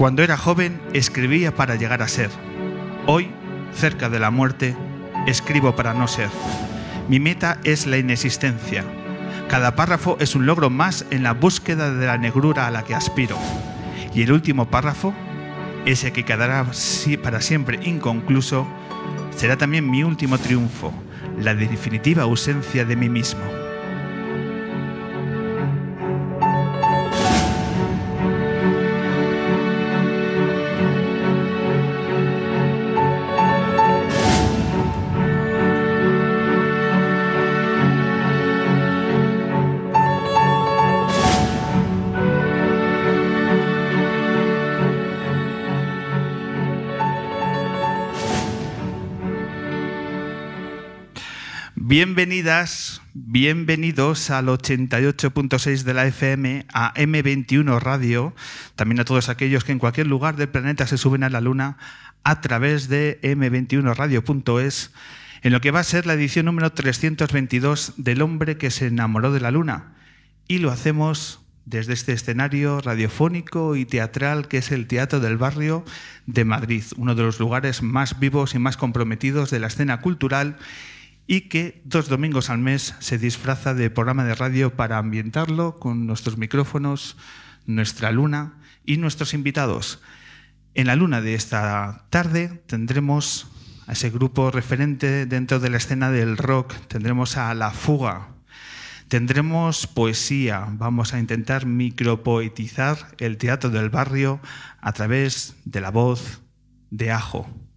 Cuando era joven escribía para llegar a ser. Hoy, cerca de la muerte, escribo para no ser. Mi meta es la inexistencia. Cada párrafo es un logro más en la búsqueda de la negrura a la que aspiro. Y el último párrafo, ese que quedará para siempre inconcluso, será también mi último triunfo, la definitiva ausencia de mí mismo. Bienvenidas, bienvenidos al 88.6 de la FM, a M21 Radio, también a todos aquellos que en cualquier lugar del planeta se suben a la Luna a través de m21radio.es, en lo que va a ser la edición número 322 del hombre que se enamoró de la Luna. Y lo hacemos desde este escenario radiofónico y teatral que es el Teatro del Barrio de Madrid, uno de los lugares más vivos y más comprometidos de la escena cultural y que dos domingos al mes se disfraza de programa de radio para ambientarlo con nuestros micrófonos, nuestra luna y nuestros invitados. En la luna de esta tarde tendremos a ese grupo referente dentro de la escena del rock, tendremos a La Fuga, tendremos poesía, vamos a intentar micropoetizar el teatro del barrio a través de la voz de Ajo.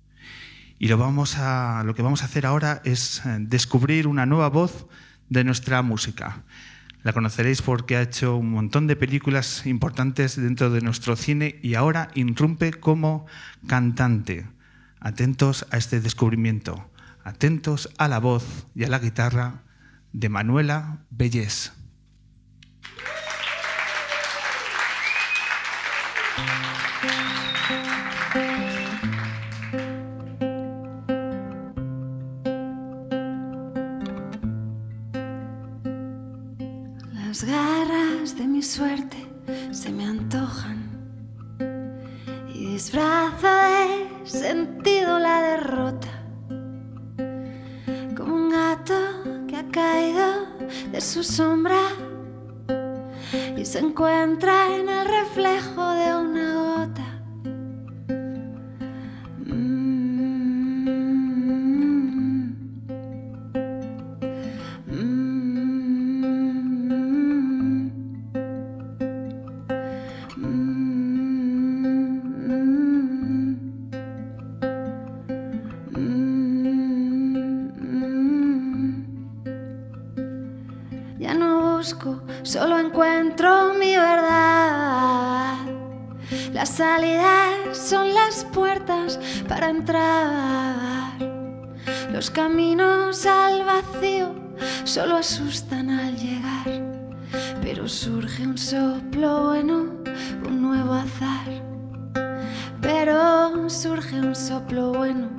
Y lo, vamos a, lo que vamos a hacer ahora es eh, descubrir una nueva voz de nuestra música. La conoceréis porque ha hecho un montón de películas importantes dentro de nuestro cine y ahora irrumpe como cantante. Atentos a este descubrimiento, atentos a la voz y a la guitarra de Manuela Bellés. Se encuentra en el reflejo son las puertas para entrar. Los caminos al vacío solo asustan al llegar. Pero surge un soplo bueno, un nuevo azar. Pero surge un soplo bueno,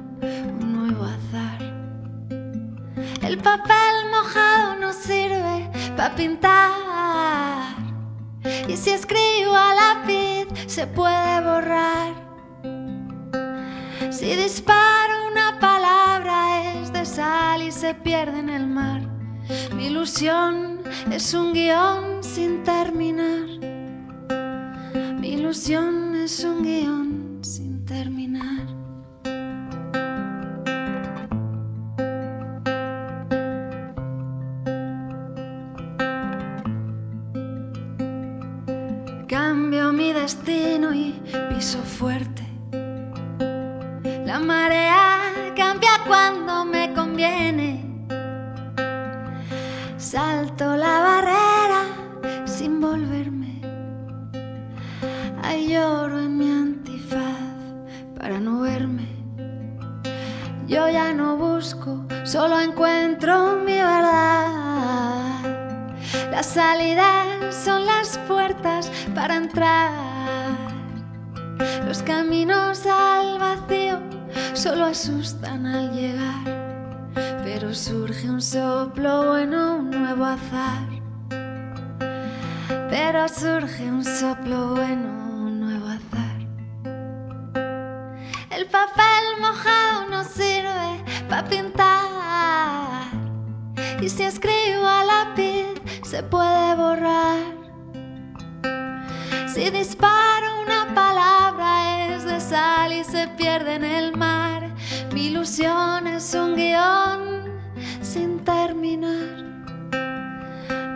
un nuevo azar. El papel mojado no sirve para pintar. Y si escribo a lápiz se puede borrar. Si disparo una palabra es de sal y se pierde en el mar. Mi ilusión es un guion sin terminar. Mi ilusión es un guion sin terminar. Mi destino y piso fuerte. La marea cambia cuando me conviene. Salto la barrera sin volverme. Ay, lloro en mi antifaz para no verme. Yo ya no busco, solo encuentro mi verdad. Las puertas para entrar. Los caminos al vacío solo asustan al llegar. Pero surge un soplo bueno, un nuevo azar. Pero surge un soplo bueno, un nuevo azar. El papel mojado no sirve para pintar. Y si escribo a lápiz, se puede borrar. Si disparo una palabra es de sal y se pierde en el mar. Mi ilusión es un guion sin terminar.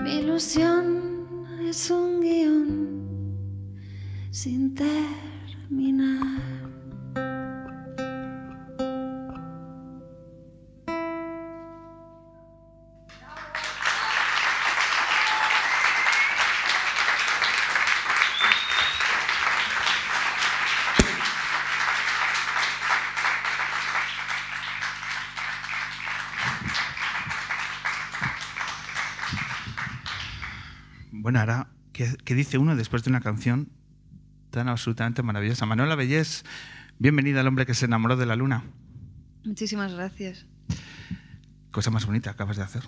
Mi ilusión es un guion sin terminar. ¿Qué, qué dice uno después de una canción tan absolutamente maravillosa? Manuela Bellés, bienvenida al hombre que se enamoró de la luna. Muchísimas gracias. Cosa más bonita acabas de hacer.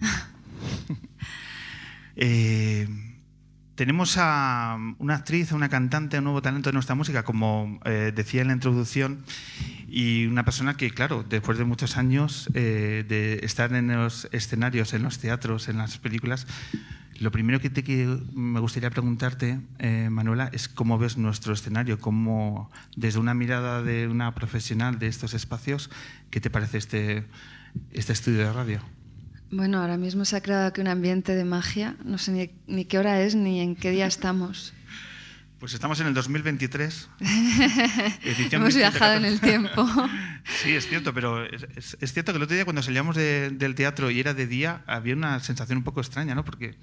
Eh, tenemos a una actriz, a una cantante, a un nuevo talento de nuestra música, como eh, decía en la introducción, y una persona que, claro, después de muchos años eh, de estar en los escenarios, en los teatros, en las películas, lo primero que, te, que me gustaría preguntarte, eh, Manuela, es cómo ves nuestro escenario, cómo, desde una mirada de una profesional de estos espacios, ¿qué te parece este, este estudio de radio? Bueno, ahora mismo se ha creado aquí un ambiente de magia. No sé ni, ni qué hora es ni en qué día estamos. Pues estamos en el 2023. edición Hemos viajado en el 14. tiempo. Sí, es cierto, pero es, es- es cierto que el otro día cuando salíamos de- del teatro y era de día, había una sensación un poco extraña, ¿no? Porque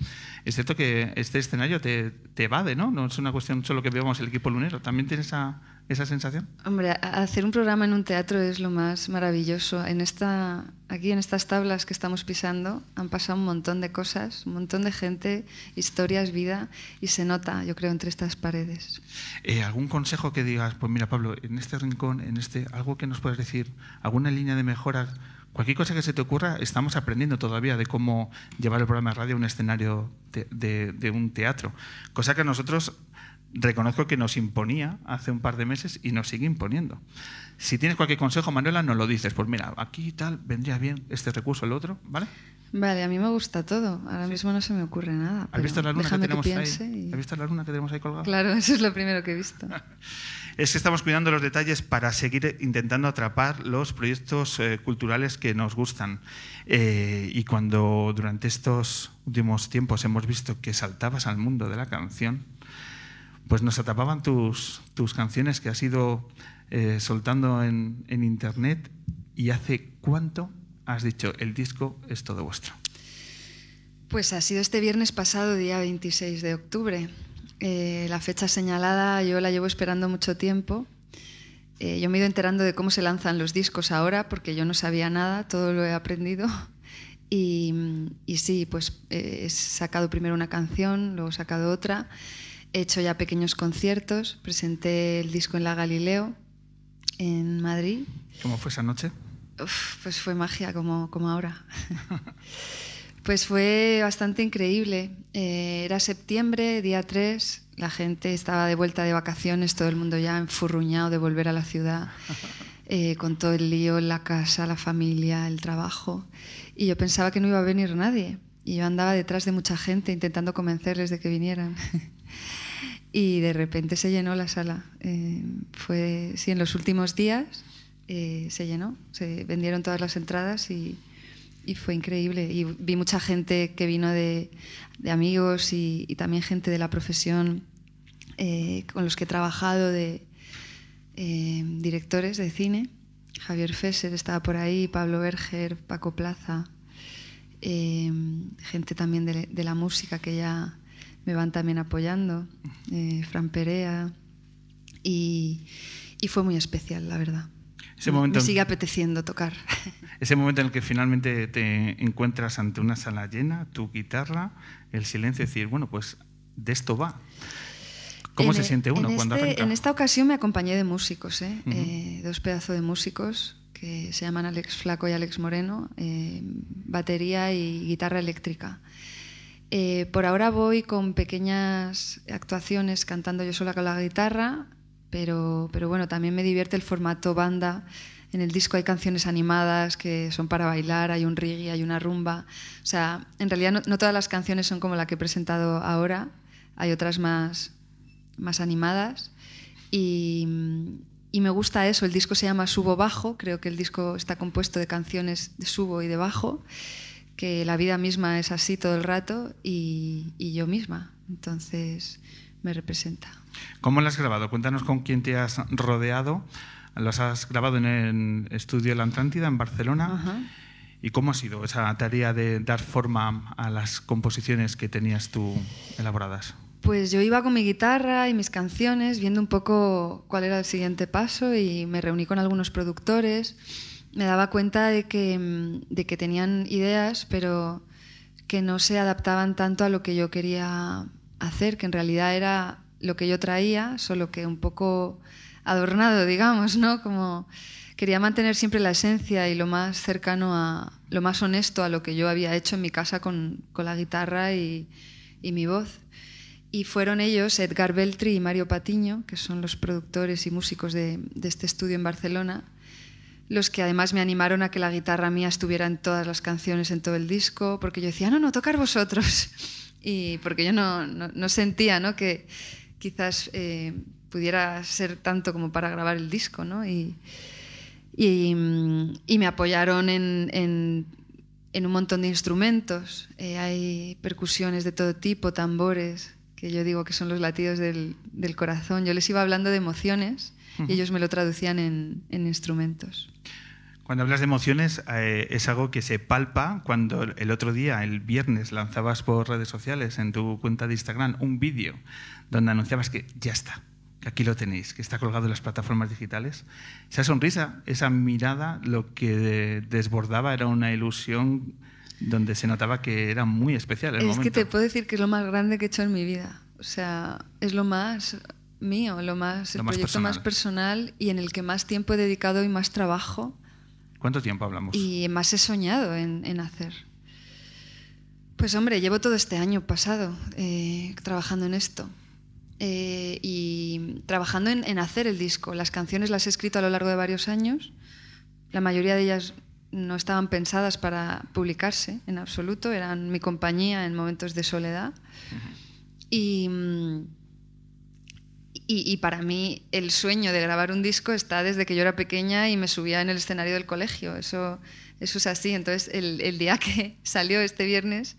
es cierto que este escenario te, te evade, ¿no? No es una cuestión solo que veamos el equipo lunero. ¿También tienes esa, esa sensación? Hombre, hacer un programa en un teatro es lo más maravilloso. En esta, aquí en estas tablas que estamos pisando han pasado un montón de cosas, un montón de gente, historias, vida, y se nota, yo creo, entre estas paredes. Eh, ¿Algún consejo que digas, pues mira, Pablo, en este rincón, en este, algo que nos puedas decir, alguna línea de mejora? Cualquier cosa que se te ocurra, estamos aprendiendo todavía de cómo llevar el programa de radio a un escenario de, de- de un teatro. Cosa que a nosotros reconozco que nos imponía hace un par de meses y nos sigue imponiendo. Si tienes cualquier consejo, Manuela, nos lo dices. Pues mira, aquí tal, vendría bien este recurso, el otro, ¿vale? Vale, a mí me gusta todo. Ahora mismo no se me ocurre nada. ¿Has visto la luna que tenemos ahí? y- ¿Has visto la luna que tenemos ahí colgada? Claro, eso es lo primero que he visto. Es que estamos cuidando los detalles para seguir intentando atrapar los proyectos eh, culturales que nos gustan. Eh, y cuando durante estos últimos tiempos hemos visto que saltabas al mundo de la canción, pues nos atrapaban tus, tus canciones que has ido eh, soltando en, en internet. ¿Y hace cuánto has dicho el disco es todo vuestro? Pues ha sido este viernes pasado, día 26 de octubre. Eh, la fecha señalada yo la llevo esperando mucho tiempo. Eh, yo me he ido enterando de cómo se lanzan los discos ahora, porque yo no sabía nada, todo lo he aprendido. Y, y sí, pues he sacado primero una canción, luego he sacado otra. He hecho ya pequeños conciertos. Presenté el disco en la Galileo, en Madrid. ¿Cómo fue esa noche? Uf, pues fue magia como, como ahora. pues fue bastante increíble. Eh, era septiembre, día 3, la gente estaba de vuelta de vacaciones, todo el mundo ya enfurruñado de volver a la ciudad, eh, con todo el lío en la casa, la familia, el trabajo. Y yo pensaba que no iba a venir nadie. Y yo andaba detrás de mucha gente intentando convencerles de que vinieran. y de repente se llenó la sala. Eh, fue, sí, en los últimos días eh, se llenó, se vendieron todas las entradas y, fue increíble. Y vi mucha gente que vino de, amigos y, también gente de la profesión eh, con los que he trabajado, de directores de cine. Javier Fesser estaba por ahí, Pablo Berger, Paco Plaza, gente también de la música que ya me van también apoyando, eh, Fran Perea, y, y, fue muy especial, la verdad. Ese momento me sigue apeteciendo tocar. Ese momento en el que finalmente te encuentras ante una sala llena, tu guitarra, el silencio, decir, bueno, pues de esto va. ¿Cómo en se siente uno en cuando este, arranca? En esta ocasión me acompañé de músicos, ¿eh? Uh -huh. eh, dos pedazos de músicos que se llaman Alex Flaco y Alex Moreno, eh, batería y guitarra eléctrica. Eh, por ahora voy con pequeñas actuaciones cantando yo sola con la guitarra, pero, pero bueno, también me divierte el formato banda. En el disco hay canciones animadas que son para bailar, hay un reggae, hay una rumba. O sea, en realidad no, no todas las canciones son como la que he presentado ahora, hay otras más, más animadas. Y, y me gusta eso, el disco se llama Subo Bajo, creo que el disco está compuesto de canciones de subo y de bajo que la vida misma es así todo el rato y, y, yo misma. Entonces me representa. ¿Cómo lo has grabado? Cuéntanos con quién te has rodeado. ¿Los has grabado en el estudio La Atlántida, en Barcelona? ¿Y cómo ha sido esa tarea de dar forma a las composiciones que tenías tú elaboradas? Pues yo iba con mi guitarra y mis canciones, viendo un poco cuál era el siguiente paso y me reuní con algunos productores me daba cuenta de que, de que tenían ideas, pero que no se adaptaban tanto a lo que yo quería hacer, que en realidad era lo que yo traía, solo que un poco adornado, digamos, ¿no? Como quería mantener siempre la esencia y lo más cercano a, lo más honesto a lo que yo había hecho en mi casa con, con la guitarra y, y mi voz. Y fueron ellos, Edgar Beltri y Mario Patiño, que son los productores y músicos de, de este estudio en Barcelona, los que además me animaron a que la guitarra mía estuviera en todas las canciones, en todo el disco, porque yo decía, no, no, tocar vosotros. Y porque yo no, no, sentía ¿no? que quizás eh, pudiera ser tanto como para grabar el disco. ¿no? Y, y, me apoyaron en, en, en, un montón de instrumentos. Eh, hay percusiones de todo tipo, tambores, que yo digo que son los latidos del, del corazón. Yo les iba hablando de emociones uh -huh. y ellos me lo traducían en, en instrumentos. Cuando hablas de emociones, eh, es algo que se palpa cuando el otro día, el viernes, lanzabas por redes sociales, en tu cuenta de Instagram, un vídeo donde anunciabas que ya está, que aquí lo tenéis, que está colgado en las plataformas digitales. Esa sonrisa, esa mirada, lo que desbordaba era una ilusión donde se notaba que era muy especial el es momento. que te puedo decir que es lo más grande que he hecho en mi vida. O sea, es lo más mío, lo más, lo el más proyecto personal. más personal y en el que más tiempo he dedicado y más trabajo. ¿Cuánto tiempo hablamos? Y más he soñado en, en hacer. Pues hombre, llevo todo este año pasado eh, trabajando en esto. Eh, y trabajando en, en, hacer el disco. Las canciones las he escrito a lo largo de varios años. La mayoría de ellas no estaban pensadas para publicarse en absoluto, eran mi compañía en momentos de soledad. Uh -huh. y, y, y, para mí el sueño de grabar un disco está desde que yo era pequeña y me subía en el escenario del colegio. Eso, eso es así. Entonces, el, el día que salió este viernes,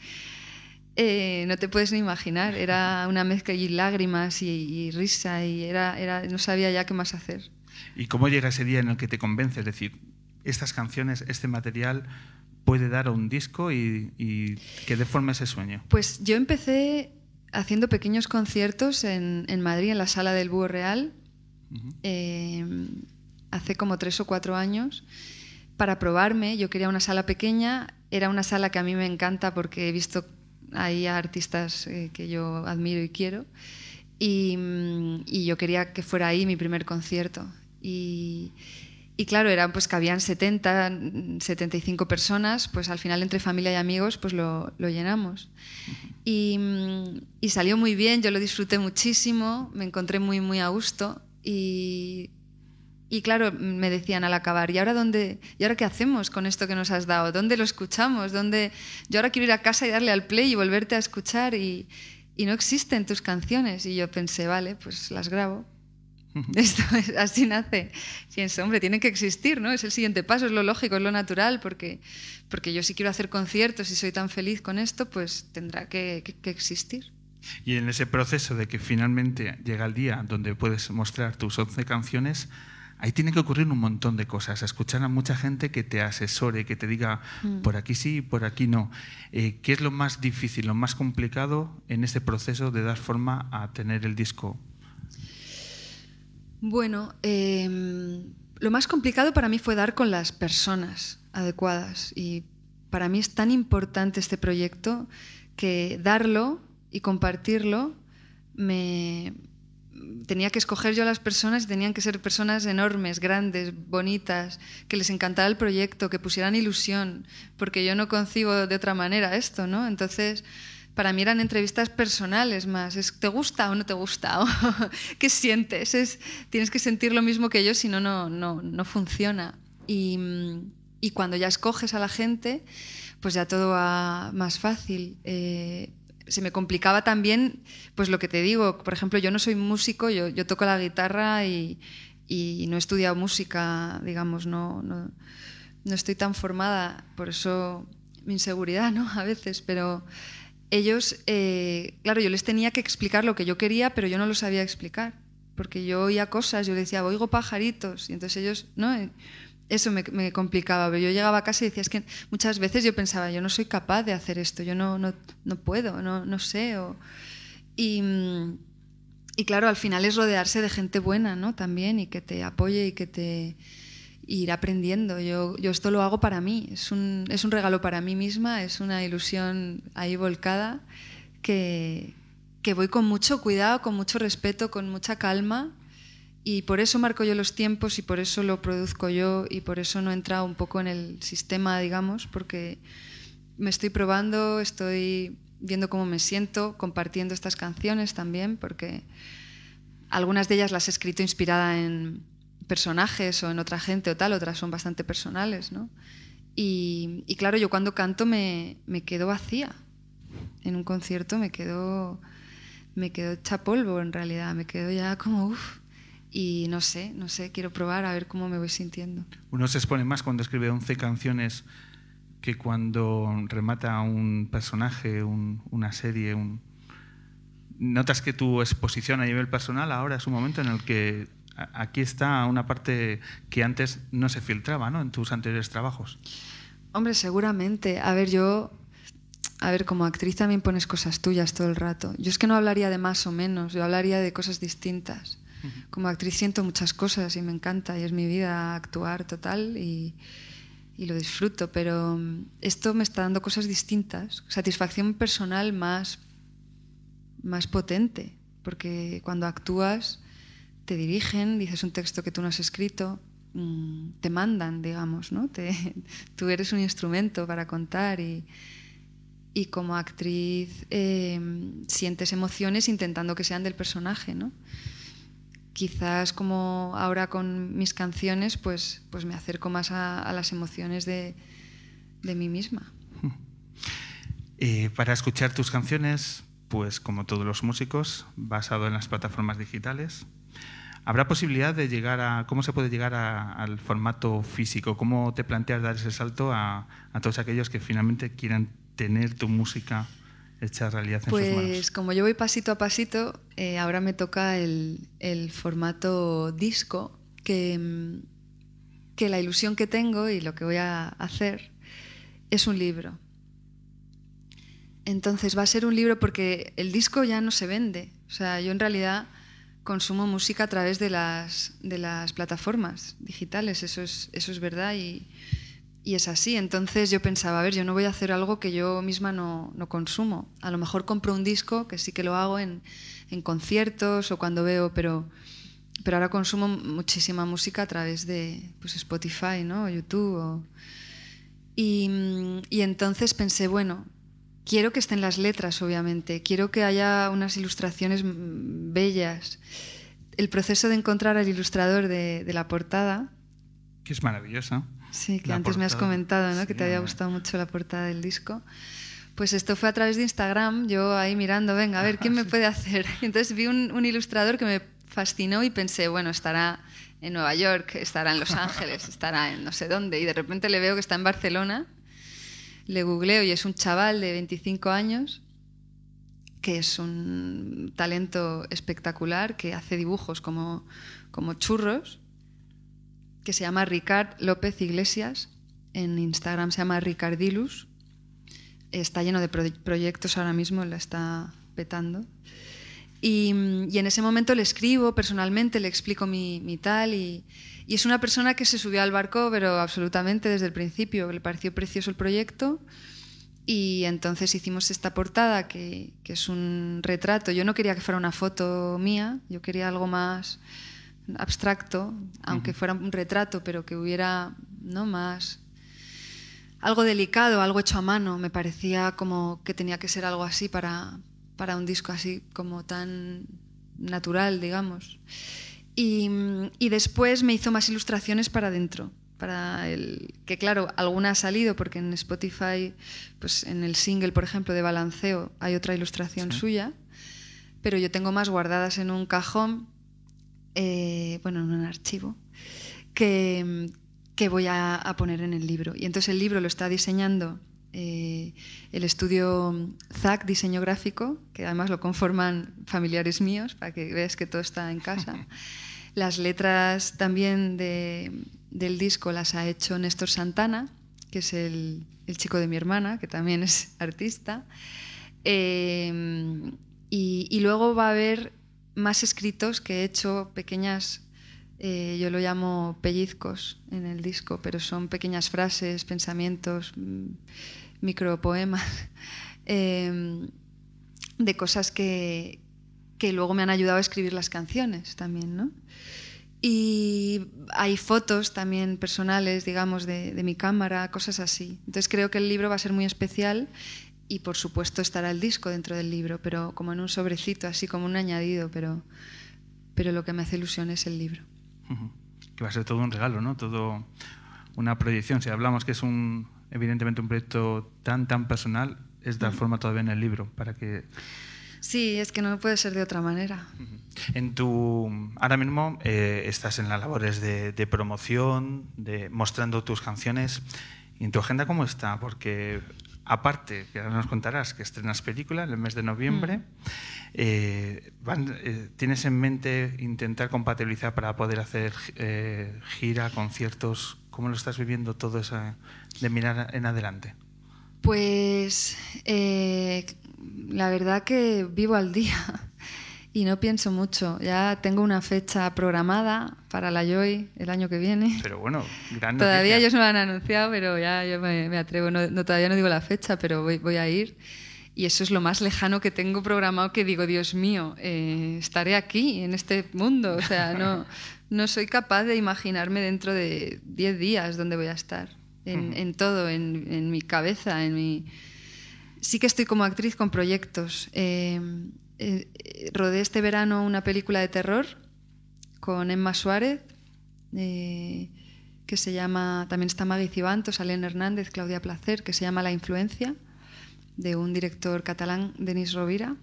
eh, no te puedes ni imaginar. Era una mezcla y lágrimas y, y risa y era, era, no sabía ya qué más hacer. ¿Y cómo llega ese día en el que te convences? Es decir, estas canciones, este material puede dar a un disco y, y que dé forma ese sueño. Pues yo empecé haciendo pequeños conciertos en, en Madrid, en la sala del Búho Real, uh -huh. eh, hace como tres o cuatro años, para probarme. Yo quería una sala pequeña, era una sala que a mí me encanta porque he visto ahí a artistas eh, que yo admiro y quiero, y, y, yo quería que fuera ahí mi primer concierto. Y, y claro, eran pues que habían 70, 75 personas, pues al final entre familia y amigos pues lo, lo llenamos. Y, y, salió muy bien, yo lo disfruté muchísimo, me encontré muy, muy a gusto y, y claro, me decían al acabar, ¿y ahora, dónde, ¿y ahora qué hacemos con esto que nos has dado? ¿Dónde lo escuchamos? ¿Dónde... Yo ahora quiero ir a casa y darle al play y volverte a escuchar y, y no existen tus canciones. Y yo pensé, vale, pues las grabo. Esto es, así nace. Pienso, hombre, tienen que existir, ¿no? Es el siguiente paso, es lo lógico, es lo natural, porque, porque yo si quiero hacer conciertos y soy tan feliz con esto, pues tendrá que, que, que existir. Y en ese proceso de que finalmente llega el día donde puedes mostrar tus 11 canciones, ahí tiene que ocurrir un montón de cosas. Escuchar a mucha gente que te asesore, que te diga por aquí sí, por aquí no. Eh, ¿Qué es lo más difícil, lo más complicado en este proceso de dar forma a tener el disco? Bueno, eh, lo más complicado para mí fue dar con las personas adecuadas. Y para mí es tan importante este proyecto que darlo y compartirlo me, tenía que escoger yo a las personas y tenían que ser personas enormes, grandes, bonitas, que les encantara el proyecto, que pusieran ilusión, porque yo no concibo de otra manera esto, ¿no? Entonces, para mí eran entrevistas personales más, es ¿te gusta o no te gusta? ¿Qué sientes? Es, tienes que sentir lo mismo que yo, si no, no, no funciona. Y, y, cuando ya escoges a la gente, pues ya todo va más fácil. Eh, se me complicaba también, pues lo que te digo, por ejemplo, yo no soy músico, yo, yo toco la guitarra y, y, no he estudiado música, digamos, no, no, no, estoy tan formada, por eso mi inseguridad, ¿no? A veces, pero ellos, eh, claro, yo les tenía que explicar lo que yo quería, pero yo no lo sabía explicar, porque yo oía cosas, yo les decía, oigo pajaritos, y entonces ellos, ¿no? eso me, complicaba. Pero yo llegaba a casa y decía, es que muchas veces yo pensaba, yo no soy capaz de hacer esto, yo no, no, no puedo, no, no sé. Y, y, claro, al final es rodearse de gente buena, ¿no? También, y que te apoye y que te ir aprendiendo. Yo, yo esto lo hago para mí, es un, es un regalo para mí misma, es una ilusión ahí volcada que, que voy con mucho cuidado, con mucho respeto, con mucha calma y por eso marco yo los tiempos y por eso lo produzco yo y por eso no he entrado un poco en el sistema, digamos, porque me estoy probando, estoy viendo cómo me siento, compartiendo estas canciones también, porque algunas de ellas las he escrito inspirada en personajes o en otra gente o tal, otras son bastante personales, ¿no? Y, claro, yo cuando canto me, me, quedo vacía. En un concierto me quedo, me quedo hecha polvo en realidad, me quedo ya como, uff, y no sé, no sé, quiero probar a ver cómo me voy sintiendo. Uno se expone más cuando escribe 11 canciones que cuando remata un personaje, un, una serie. Notas que tu exposición a nivel personal ahora es un momento en el que aquí está una parte que antes no se filtraba ¿no? en tus anteriores trabajos. Hombre, seguramente. A ver, yo a ver, como actriz también pones cosas tuyas todo el rato. Yo es que no hablaría de más o menos, yo hablaría de cosas distintas. Como actriz siento muchas cosas y me encanta y es mi vida actuar total y, y lo disfruto, pero mm, esto me está dando cosas distintas, satisfacción personal más, más potente, porque cuando actúas te dirigen, dices un texto que tú no has escrito, mm, te mandan, digamos, ¿no? Te, tú eres un instrumento para contar y, y como actriz eh, sientes emociones intentando que sean del personaje, ¿no? quizás como ahora con mis canciones, pues, pues me acerco más a, a las emociones de, de, mí misma. Eh, para escuchar tus canciones, pues como todos los músicos, basado en las plataformas digitales, ¿habrá posibilidad de llegar a, cómo se puede llegar al formato físico? ¿Cómo te planteas dar ese salto a, a todos aquellos que finalmente quieran tener tu música? hecha realidad en pues, sus manos? Pues como yo voy pasito a pasito, eh, ahora me toca el, el formato disco, que, mm, que la ilusión que tengo y lo que voy a hacer es un libro. Entonces va a ser un libro porque el disco ya no se vende. O sea, yo en realidad consumo música a través de las, de las plataformas digitales, eso es, eso es verdad y, y es así. Entonces yo pensaba, a ver, yo no voy a hacer algo que yo misma no, no consumo. A lo mejor compro un disco, que sí que lo hago en, en, conciertos o cuando veo, pero, pero ahora consumo muchísima música a través de pues, Spotify ¿no? o YouTube. Y, y entonces pensé, bueno, quiero que estén las letras, obviamente, quiero que haya unas ilustraciones bellas. El proceso de encontrar al ilustrador de, de la portada. Que es maravillosa Sí, que antes me has comentado, ¿no? Sí. Que te había gustado mucho la portada del disco. Pues esto fue a través de Instagram, yo ahí mirando, venga, a ver, ¿quién me puede hacer? Entonces vi un, un ilustrador que me fascinó y pensé, bueno, estará en Nueva York, estará en Los Ángeles, estará en no sé dónde, y de repente le veo que está en Barcelona, le googleo y es un chaval de 25 años que es un talento espectacular, que hace dibujos como, como churros, que se llama Ricard López Iglesias, en Instagram se llama Ricardilus, está lleno de proyectos ahora mismo, la está petando. Y, en ese momento le escribo personalmente, le explico mi, mi tal y, y, es una persona que se subió al barco, pero absolutamente desde el principio, le pareció precioso el proyecto y entonces hicimos esta portada que, que es un retrato. Yo no quería que fuera una foto mía, yo quería algo más abstracto, aunque fuera un retrato, pero que hubiera no más algo delicado, algo hecho a mano. Me parecía como que tenía que ser algo así para, para un disco así como tan natural, digamos. Y, y, después me hizo más ilustraciones para adentro, para el que claro, alguna ha salido porque en Spotify, pues en el single, por ejemplo, de Balanceo hay otra ilustración suya, pero yo tengo más guardadas en un cajón, eh, bueno, en un archivo, que, que voy a, a poner en el libro. Y entonces el libro lo está diseñando eh, el estudio ZAC, diseño gráfico, que además lo conforman familiares míos, para que veas que todo está en casa. Las letras también del disco las ha hecho Néstor Santana, que es el, chico de mi hermana, que también es artista. Eh, y, luego va a haber más escritos que he hecho, pequeñas, eh, yo lo llamo pellizcos en el disco, pero son pequeñas frases, pensamientos mm, micropoemas eh, de cosas que, que luego me han ayudado a escribir las canciones también, ¿no? Y hay fotos también personales, digamos, de, de, mi cámara, cosas así. Entonces creo que el libro va a ser muy especial y por supuesto estará el disco dentro del libro, pero como en un sobrecito, así como un añadido, pero, pero lo que me hace ilusión es el libro. Que va a ser todo un regalo, ¿no? Todo una proyección. Si hablamos que es un, evidentemente un proyecto tan, tan personal, es dar forma todavía en el libro para que... Sí, es que no puede ser de otra manera. En tu, ahora mismo eh, estás en las labores de, de, promoción, de mostrando tus canciones. ¿Y en tu agenda cómo está? Porque aparte, que ahora nos contarás que estrenas película en el mes de noviembre, mm. eh, van, eh, ¿tienes en mente intentar compatibilizar para poder hacer gira, conciertos? ¿Cómo lo estás viviendo todo eso de mirar en adelante? Pues la verdad que vivo al día y no pienso mucho. Ya tengo una fecha programada para la Joy el año que viene. Pero bueno, gran Todavía ellos no lo han anunciado, pero ya yo me, atrevo. No, todavía no digo la fecha, pero voy, voy, a ir. Y eso es lo más lejano que tengo programado que digo, Dios mío, eh, estaré aquí, en este mundo. O sea, no, no soy capaz de imaginarme dentro de 10 días dónde voy a estar. En, en todo, en, en, mi cabeza, en mi... Sí que estoy como actriz con proyectos. Eh, eh, rodé este verano una película de terror con Emma Suárez, que se llama, también está Maggie Cibanto, Salén Hernández, Claudia Placer, que se llama La Influencia, de un director catalán, Denis Rovira,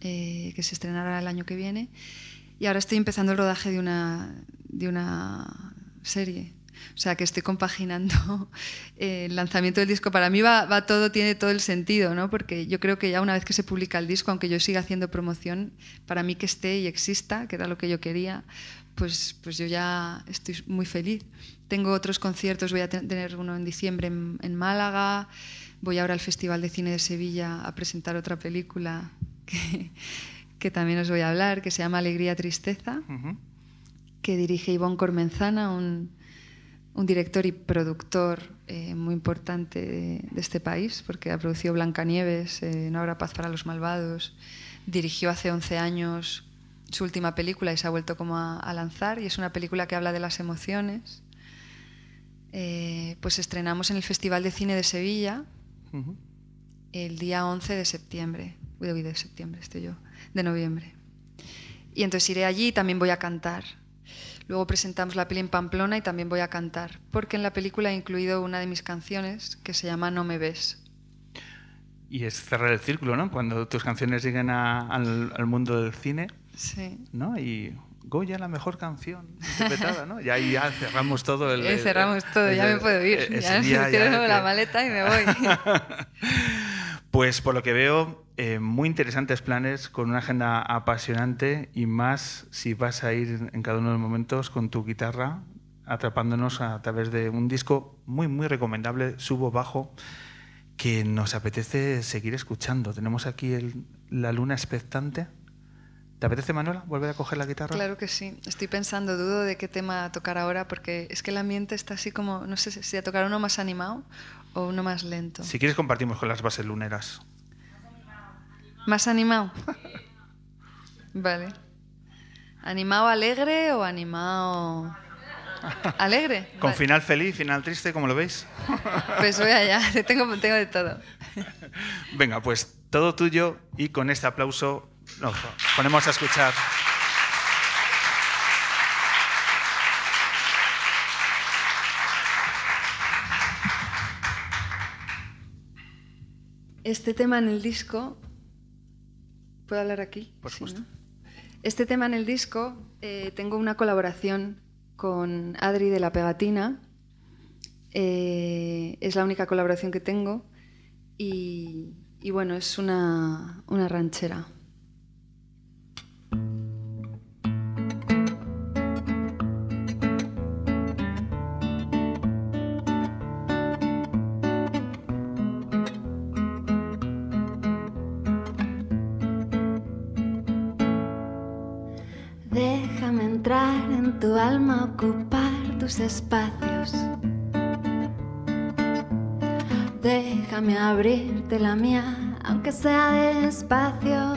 eh, que se estrenará el año que viene. Y ahora estoy empezando el rodaje de una, de una serie o sea, que estoy compaginando el lanzamiento del disco. Para mí va, todo, tiene todo el sentido, ¿no? Porque yo creo que ya una vez que se publica el disco, aunque yo siga haciendo promoción, para mí que esté y exista, que era lo que yo quería, pues, pues yo ya estoy muy feliz. Tengo otros conciertos, voy a tener uno en diciembre en, Málaga, voy ahora al Festival de Cine de Sevilla a presentar otra película que, que también os voy a hablar, que se llama Alegría Tristeza, que dirige Ivonne Cormenzana, un un director y productor eh, muy importante de, este país, porque ha producido Blancanieves, eh, No habrá paz para los malvados, dirigió hace 11 años su última película y se ha vuelto como a, lanzar, y es una película que habla de las emociones. Eh, pues estrenamos en el Festival de Cine de Sevilla el día 11 de septiembre, de septiembre estoy yo, de noviembre. Y entonces iré allí y también voy a cantar Luego presentamos la peli en Pamplona y también voy a cantar, porque en la película he incluido una de mis canciones que se llama No me ves. Y es cerrar el círculo, ¿no? Cuando tus canciones lleguen a- al, al mundo del cine, Sí. ¿no? Y Goya, la mejor canción interpretada, ¿no? Y ahí ya cerramos todo el... Cerramos todo, ya el- me puedo ir. ese Ya día ya que- la maleta y me voy. Pues por lo que veo, eh, muy interesantes planes, con una agenda apasionante y más si vas a ir en cada uno de los momentos con tu guitarra, atrapándonos a través de un disco muy, muy recomendable, subo bajo, que nos apetece seguir escuchando. Tenemos aquí el- la luna expectante. ¿Te apetece, Manuela, volver a coger la guitarra? Claro que sí. Estoy pensando, dudo de qué tema tocar ahora porque es que el ambiente está así como, no sé si a tocar uno más animado o uno más lento. Si quieres, compartimos con las bases luneras. ¿Más animado? Vale. ¿Animado alegre o animado alegre? Con Vale. final feliz, final triste, como lo veis. Pues voy allá, tengo, tengo de todo. Venga, pues todo tuyo y con este aplauso nos ponemos a escuchar. Este tema en el disco. ¿Puedo hablar aquí? Por Sí, supuesto. ¿no? Este tema en el disco eh, tengo una colaboración con Adri de la Pegatina. Eh, es la única colaboración que tengo. Y, y bueno, es una, una ranchera. Espacios. Déjame abrirte la mía, aunque sea despacio.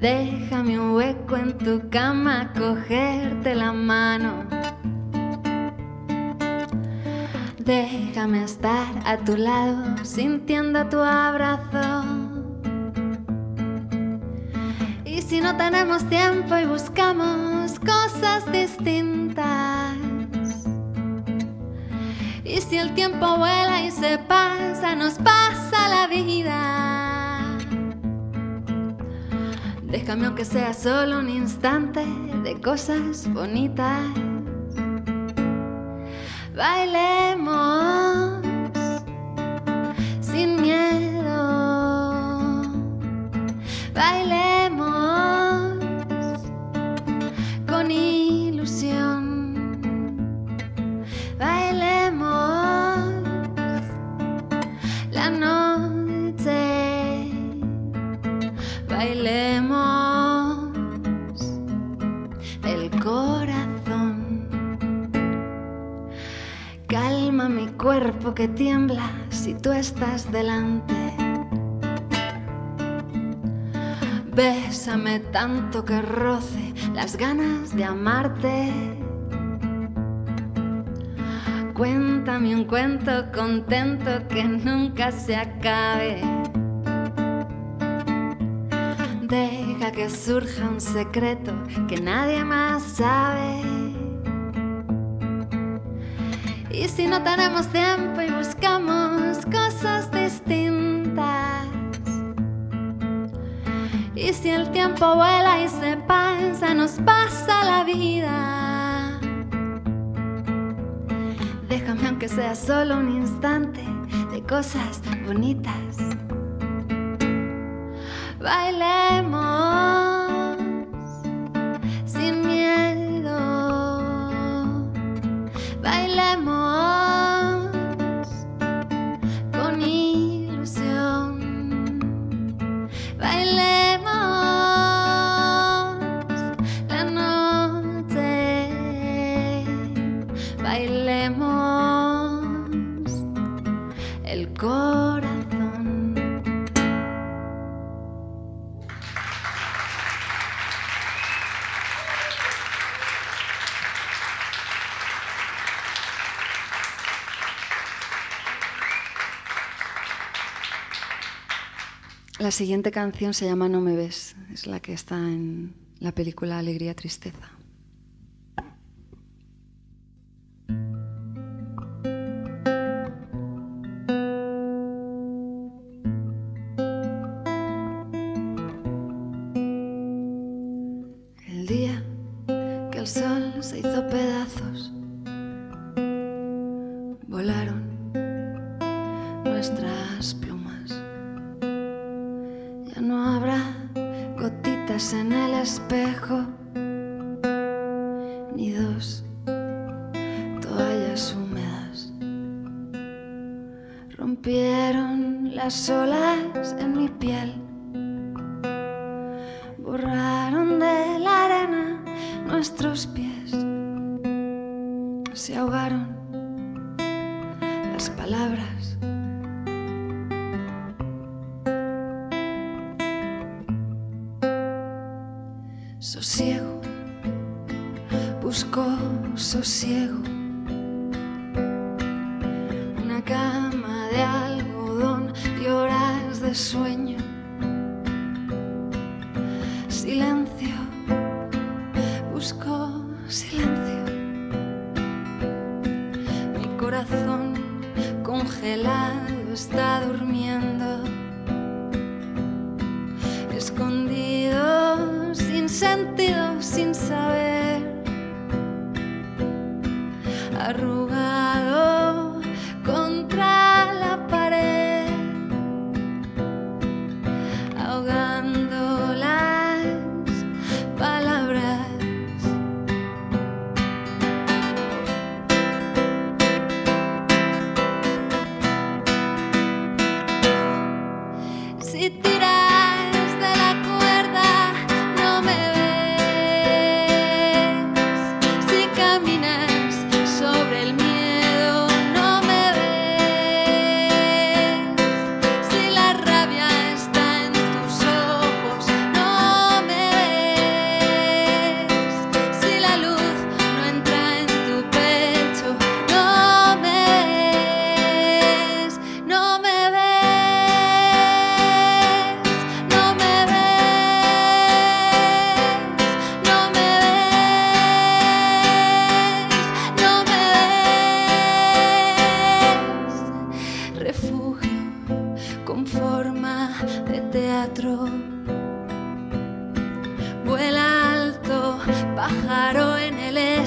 Déjame un hueco en tu cama, cogerte la mano. Déjame estar a tu lado, sintiendo tu abrazo. No tenemos tiempo y buscamos cosas distintas. Y si el tiempo vuela y se pasa, nos pasa la vida. Déjame aunque sea solo un instante de cosas bonitas. Bailemos cuerpo que tiembla si tú estás delante. Bésame tanto que roce las ganas de amarte. Cuéntame un cuento contento que nunca se acabe. Deja que surja un secreto que nadie más sabe. Y si no tenemos tiempo y buscamos cosas distintas. Y si el tiempo vuela y se pasa, nos pasa la vida. Déjame aunque sea solo un instante de cosas bonitas. Bailemos La siguiente canción se llama No me ves, es la que está en la película Alegría Tristeza. Rompieron las olas en mi piel, borraron de la arena nuestros pies, se ahogaron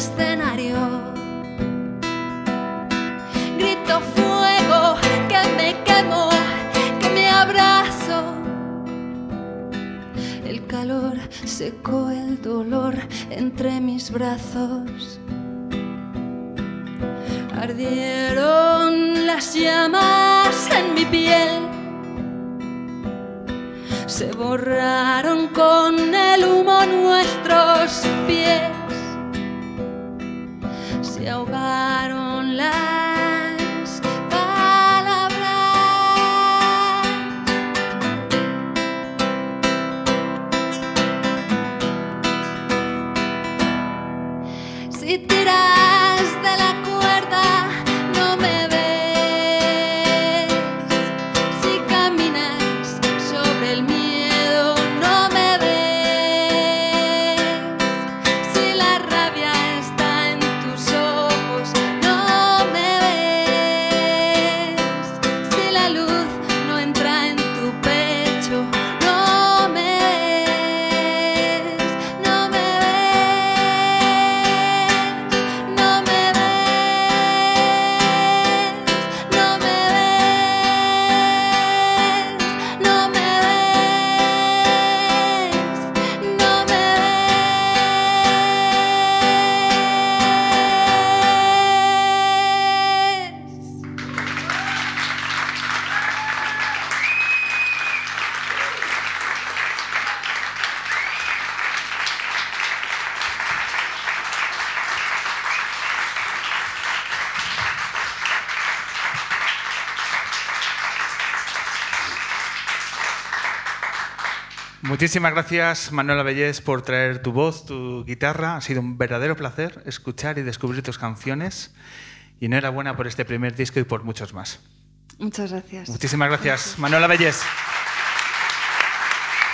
escenario. Grito fuego, que me quemo, que me abrazo. El calor secó el dolor entre mis brazos. Ardieron las llamas en mi piel. Se borraron con el humo Muchísimas gracias, Manuela Bellés, por traer tu voz, tu guitarra. Ha sido un verdadero placer escuchar y descubrir tus canciones. Y enhorabuena por este primer disco y por muchos más. Muchas gracias. Muchísimas gracias, gracias. Manuela Bellés.